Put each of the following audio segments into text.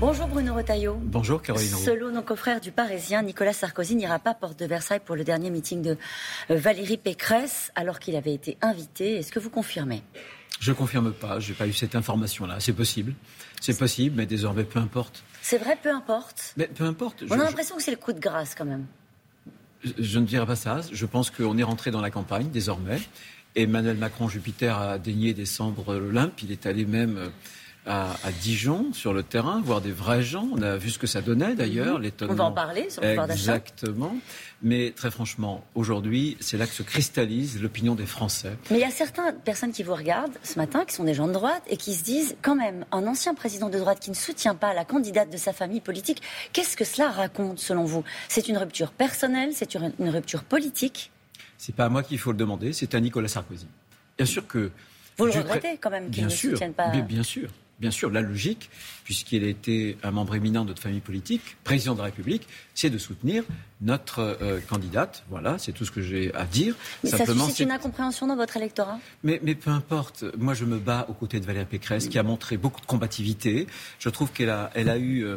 Bonjour Bruno Retailleau. Bonjour Caroline. Selon nos confrères du Parisien, Nicolas Sarkozy n'ira pas à Porte de Versailles pour le dernier meeting de euh, Valérie Pécresse alors qu'il avait été invité. Est-ce que vous confirmez? Je ne confirme pas, je n'ai pas eu cette information-là. C'est possible, c'est possible, mais désormais peu importe. C'est vrai, peu importe? Mais peu importe. On a l'impression que c'est le coup de grâce quand même. Je, ne dirais pas ça. Je pense qu'on est rentré dans la campagne désormais. Emmanuel Macron, Jupiter, a daigné descendre l'Olympe. Il est allé même à, Dijon sur le terrain, voir des vrais gens. On a vu ce que ça donnait d'ailleurs, mhm. On va en parler sur le pouvoir d'achat. Exactement. Mais très franchement, aujourd'hui, c'est là que se cristallise l'opinion des Français. Mais il y a certaines personnes qui vous regardent ce matin, qui sont des gens de droite, et qui se disent quand même, un ancien président de droite qui ne soutient pas la candidate de sa famille politique, qu'est-ce que cela raconte selon vous? C'est une rupture personnelle C'est une rupture politique? C'est pas à moi qu'il faut le demander, c'est à Nicolas Sarkozy. Bien sûr que. Vous le regrettez quand même qu'il ne soutienne pas. bien sûr bien sûr, la logique, puisqu'il a été un membre éminent de notre famille politique, président de la République, c'est de soutenir notre euh, candidate. Voilà, c'est tout ce que j'ai à dire. Mais Simplement, ça suscite une incompréhension dans votre électorat? Mais, mais, peu importe. Moi, je me bats aux côtés de Valérie Pécresse, qui a montré beaucoup de combativité. Je trouve qu'elle a, elle a eu euh,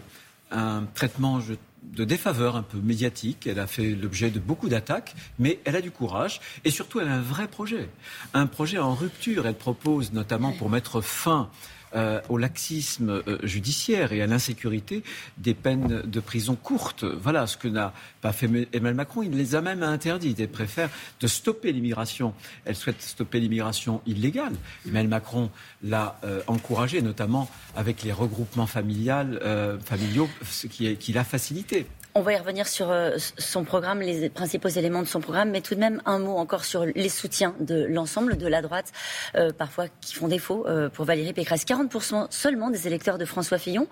un traitement... de défaveur un peu médiatique. Elle a fait l'objet de beaucoup d'attaques, mais elle a du courage et surtout elle a un vrai projet. Un projet en rupture. Elle propose notamment pour mettre fin euh, au laxisme euh, judiciaire et à l'insécurité des peines de prison courtes. Voilà ce que n'a pas fait Emmanuel Macron. Il les a même interdites. Elle préfère de stopper l'immigration. Elle souhaite stopper l'immigration illégale. Emmanuel Macron l'a euh, encouragé, notamment avec les regroupements familiaux, ce qui l'a facilité. On va y revenir sur euh, son programme, les principaux éléments de son programme, mais tout de même un mot encore sur les soutiens de l'ensemble de la droite, euh, parfois qui font défaut euh, pour Valérie Pécresse. 40% seulement des électeurs de François Fillon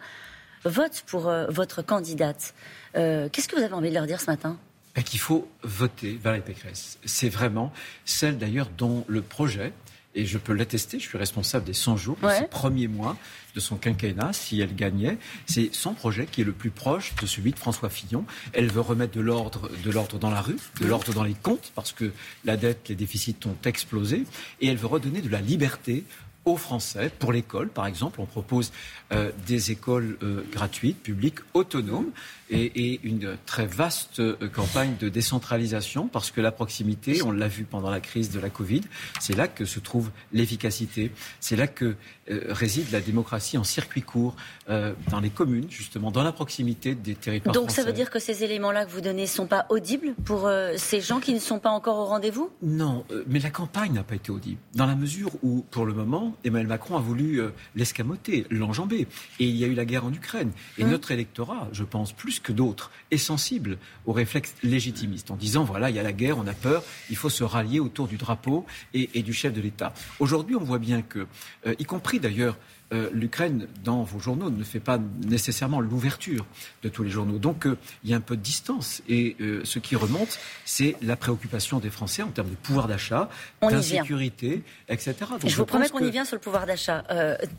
votent pour votre candidate. Qu'est-ce que vous avez envie de leur dire ce matin? Ben, Qu'il faut voter Valérie Pécresse. C'est vraiment celle d'ailleurs dont le projet et je peux l'attester, je suis responsable des 100 jours, de ces premiers mois de son quinquennat, si elle gagnait. C'est son projet qui est le plus proche de celui de François Fillon. Elle veut remettre de l'ordre, de l'ordre dans la rue, de l'ordre dans les comptes, parce que la dette, les déficits ont explosé, et elle veut redonner de la liberté aux Français pour l'école, par exemple. On propose euh, des écoles euh, gratuites, publiques, autonomes et, une très vaste euh, campagne de décentralisation parce que la proximité, on l'a vu pendant la crise de la Covid, c'est là que se trouve l'efficacité, c'est là que réside la démocratie en circuit court dans les communes, justement, dans la proximité des territoires. Donc ça veut dire que ces éléments-là que vous donnez ne sont pas audibles pour ces gens qui ne sont pas encore au rendez-vous? Non, mais la campagne n'a pas été audible dans la mesure où, pour le moment, Emmanuel Macron a voulu l'escamoter, l'enjamber. Et il y a eu la guerre en Ukraine. Et notre électorat, je pense, plus que d'autres, est sensible aux réflexes légitimistes en disant voilà, il y a la guerre, on a peur, il faut se rallier autour du drapeau et, du chef de l'État. Aujourd'hui, on voit bien que, euh, y compris d'ailleurs euh, l'Ukraine, dans vos journaux, ne fait pas nécessairement l'ouverture de tous les journaux. Donc, euh, il y a un peu de distance. Et euh, ce qui remonte, c'est la préoccupation des Français en termes de pouvoir d'achat, d'insécurité, etc. je, vous promets qu'on y vient sur le pouvoir d'achat.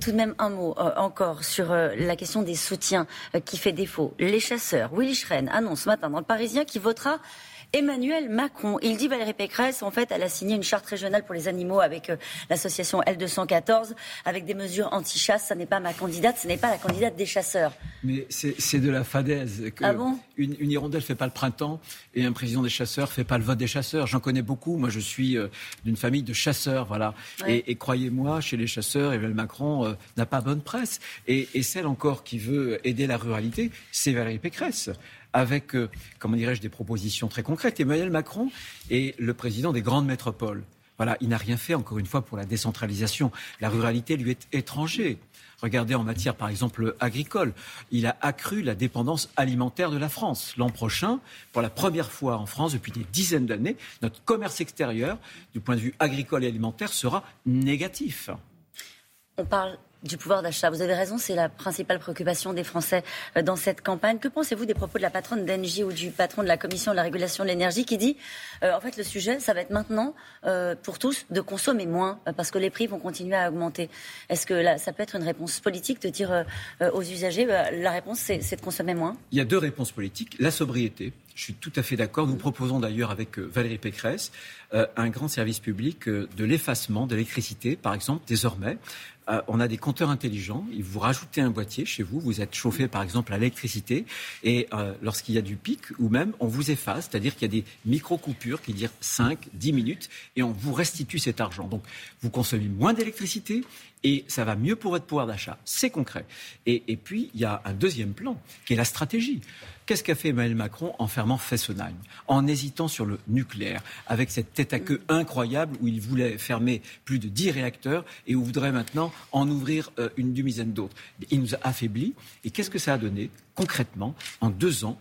tout de même, un mot encore sur la question des soutiens qui fait défaut. Les chasseurs, Willy Schren annonce ce matin dans le Parisien qu'il votera Emmanuel Macron. Il dit Valérie Pécresse, en fait, elle a signé une charte régionale pour les animaux avec euh, l'association L214, avec des mesures anti-chasse. Ça n'est pas ma candidate, ce n'est pas la candidate des chasseurs. Mais c'est de la fadaise. Que ah bon? une, une hirondelle fait pas le printemps et un président des chasseurs fait pas le vote des chasseurs. J'en connais beaucoup. Moi, je suis euh, d'une famille de chasseurs, voilà. Et, croyez-moi, chez les chasseurs, Emmanuel Macron euh, n'a pas bonne presse. Et, et celle encore qui veut aider la ruralité, c'est Valérie Pécresse avec, euh, comment dirais-je, des propositions très concrètes. Emmanuel Macron est le président des grandes métropoles. Voilà, il n'a rien fait, encore une fois, pour la décentralisation. La ruralité lui est étrangère. Regardez en matière, par exemple, agricole. Il a accru la dépendance alimentaire de la France. L'an prochain, pour la première fois en France depuis des dizaines d'années, notre commerce extérieur, du point de vue agricole et alimentaire, sera négatif. On parle du pouvoir d'achat. Vous avez raison, c'est la principale préoccupation des Français euh, dans cette campagne. Que pensez-vous des propos de la patronne d'Engie ou du patron de la Commission de la régulation de l'énergie qui dit, euh, en fait, le sujet, ça va être maintenant, euh, pour tous, de consommer moins, parce que les prix vont continuer à augmenter. Est-ce que ça peut être une réponse politique de dire aux usagers, la réponse, c'est de consommer moins? Il y a deux réponses politiques. La sobriété. Je suis tout à fait d'accord. Nous proposons d'ailleurs avec euh, Valérie Pécresse euh, un grand service public euh, de l'effacement de l'électricité, par exemple, désormais. on a des compteurs intelligents. Vous rajoutez un boîtier chez vous, vous êtes chauffé par exemple à l'électricité, et lorsqu'il y a du pic, ou même on vous efface, c'est-à-dire qu'il y a des micro-coupures qui durent 5, 10 minutes, et on vous restitue cet argent. Donc vous consommez moins d'électricité, et ça va mieux pour votre pouvoir d'achat. C'est concret. Et, puis, il y a un deuxième plan, qui est la stratégie. Qu'est-ce qu'a fait Emmanuel Macron en fermant Fessenheim, en hésitant sur le nucléaire, avec cette tête à queue incroyable où il voulait fermer plus de 10 réacteurs et où voudrait maintenant en ouvrir euh, une demi-dizaine d'autres Il nous a affaiblis. Et qu'est-ce que ça a donné? Concrètement en deux ans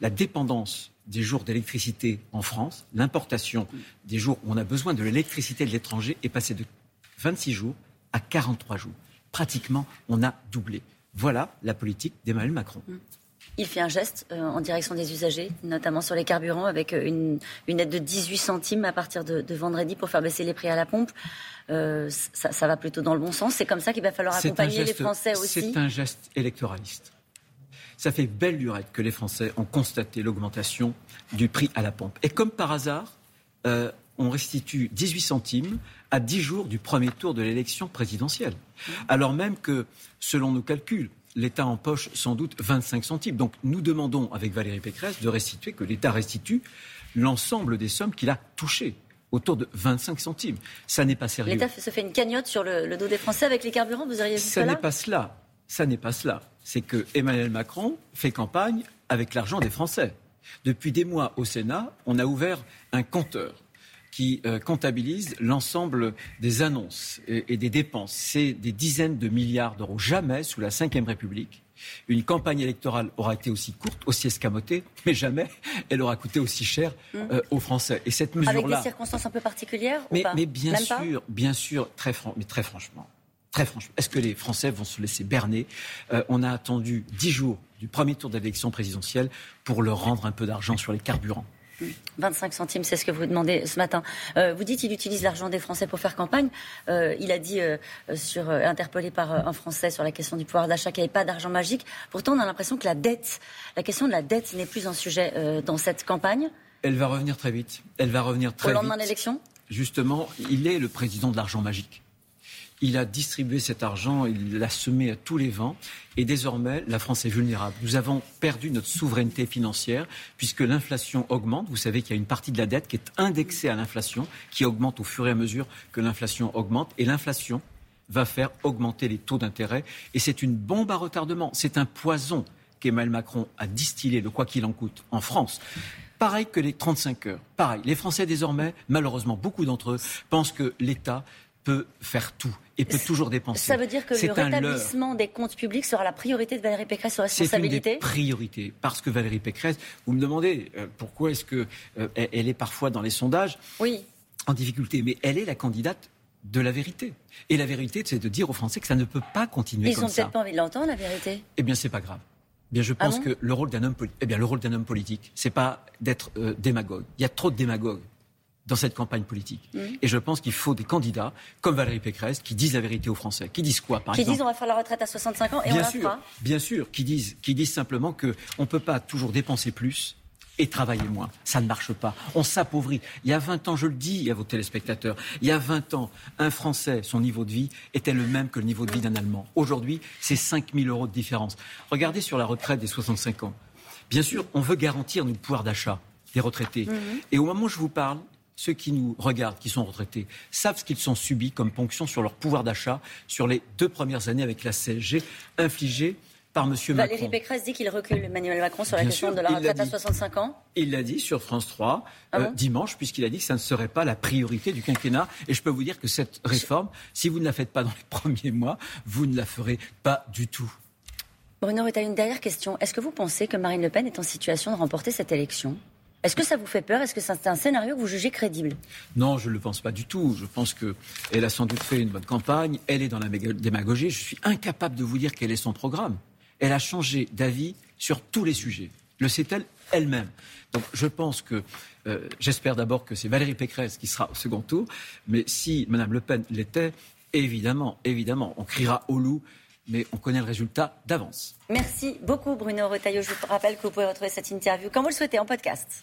La dépendance des jours d'électricité en France, l'importation des jours où on a besoin de l'électricité de l'étranger est passée de 26 jours à 43 jours. Pratiquement, on a doublé. Voilà la politique d'Emmanuel Macron. Mm. Il fait un geste euh, en direction des usagers, notamment sur les carburants, avec euh, une, aide de 18 centimes à partir de, vendredi pour faire baisser les prix à la pompe. Euh, ça, va plutôt dans le bon sens. C'est comme ça qu'il va falloir accompagner les Français aussi. C'est un geste électoraliste. Ça fait belle lurette que les Français ont constaté l'augmentation du prix à la pompe. Et comme par hasard, on restitue 18 centimes à 10 jours du premier tour de l'élection présidentielle. Alors même que, selon nos calculs, l'État empoche sans doute 25 centimes. Donc nous demandons avec Valérie Pécresse de restituer, que l'État restitue l'ensemble des sommes qu'il a touchées autour de 25 centimes. Ça n'est pas sérieux. L'État se fait une cagnotte sur le, dos des Français avec les carburants, vous auriez vu ça n'est pas cela. Ça n'est pas cela. C'est que Emmanuel Macron fait campagne avec l'argent des Français. Depuis des mois au Sénat, on a ouvert un compteur qui euh, comptabilise l'ensemble des annonces et, des dépenses. C'est des dizaines de milliards d'euros. Jamais, sous la Ve République, une campagne électorale aura été aussi courte, aussi escamotée, mais jamais elle aura coûté aussi cher mmh. euh, aux Français. Et cette mesure-là. Avec des circonstances un peu particulières mais, ou pas? mais bien sûr, bien sûr, très, mais très franchement. Très franchement, est-ce que les Français vont se laisser berner? Euh, On a attendu dix jours du premier tour d'élection présidentielle pour leur rendre un peu d'argent sur les carburants. 25 centimes, c'est ce que vous demandez ce matin. Euh, vous dites qu'il utilise l'argent des Français pour faire campagne. Euh, il a dit, euh, sur, interpellé par un Français sur la question du pouvoir d'achat, qu'il n'y avait pas d'argent magique. Pourtant, on a l'impression que la dette, la question de la dette n'est plus un sujet dans cette campagne. Elle va revenir très vite. Elle va revenir très vite. Au lendemain de l'élection? Justement, il est le président de l'argent magique. Il a distribué cet argent, il l'a semé à tous les vents. Et désormais, la France est vulnérable. Nous avons perdu notre souveraineté financière puisque l'inflation augmente. Vous savez qu'il y a une partie de la dette qui est indexée à l'inflation, qui augmente au fur et à mesure que l'inflation augmente. Et l'inflation va faire augmenter les taux d'intérêt. Et c'est une bombe à retardement. C'est un poison qu'Emmanuel Macron a distillé, le quoi qu'il en coûte, en France. Pareil que les 35 heures. Pareil. Les Français, désormais, malheureusement, beaucoup d'entre eux pensent que l'État peut faire tout et peut toujours dépenser. Ça veut dire que le rétablissement des comptes publics sera la priorité de Valérie Pécresse sur responsabilité C'est une des priorités. Parce que Valérie Pécresse, vous me demandez euh, pourquoi est-ce qu'elle euh, elle est parfois dans les sondages oui. en difficulté. Mais elle est la candidate de la vérité. Et la vérité, c'est de dire aux Français que ça ne peut pas continuer comme ça. Ils n'ont peut-être pas envie de l'entendre, la vérité? Eh bien, c'est pas grave. Eh bien, je ah pense que le rôle d'un homme, eh bien, le rôle d'un homme politique, c'est pas d'être euh, démagogue. Il y a trop de démagogues dans cette campagne politique. Mmh. Et je pense qu'il faut des candidats comme Valérie Pécresse qui disent la vérité aux Français. Qui disent quoi, par exemple Qui disent on va faire la retraite à 65 ans et bien on sûr, la fera. Bien sûr, qui disent, qui disent simplement qu'on ne peut pas toujours dépenser plus et travailler moins. Ça ne marche pas. On s'appauvrit. Il y a 20 ans, je le dis à vos téléspectateurs, il y a 20 ans, un Français, son niveau de vie était le même que le niveau de vie d'un Allemand. Aujourd'hui, c'est 5 000 euros de différence. Regardez sur la retraite des 65 ans. Bien sûr, on veut garantir notre pouvoir d'achat des retraités. Mmh. Et au moment où je vous parle, ceux qui nous regardent, qui sont retraités, savent ce qu'ils sont subis comme ponction sur leur pouvoir d'achat sur les deux premières années avec la CSG infligée par M. Macron. Valérie Pécresse dit qu'il recule Emmanuel Macron sur la question de la retraite à 65 ans. Il l'a dit sur France 3 ah euh, dimanche, puisqu'il a dit que ça ne serait pas la priorité du quinquennat. Et je peux vous dire que cette réforme, si vous ne la faites pas dans les premiers mois, vous ne la ferez pas du tout. Bruno a une dernière question. Est-ce que vous pensez que Marine Le Pen est en situation de remporter cette élection? Est-ce que ça vous fait peur? Est-ce que c'est un scénario que vous jugez crédible? Non, je ne le pense pas du tout. Je pense qu'elle a sans doute fait une bonne campagne. Elle est dans la démagogie. Je suis incapable de vous dire quel est son programme. Elle a changé d'avis sur tous les sujets. Le sait-elle elle-même Donc je pense que, euh, j'espère d'abord que c'est Valérie Pécresse qui sera au second tour. Mais si Mme Le Pen l'était, évidemment, évidemment, on criera au loup mais on connaît le résultat d'avance. Merci beaucoup Bruno Retailleau. Je vous rappelle que vous pouvez retrouver cette interview quand vous le souhaitez en podcast.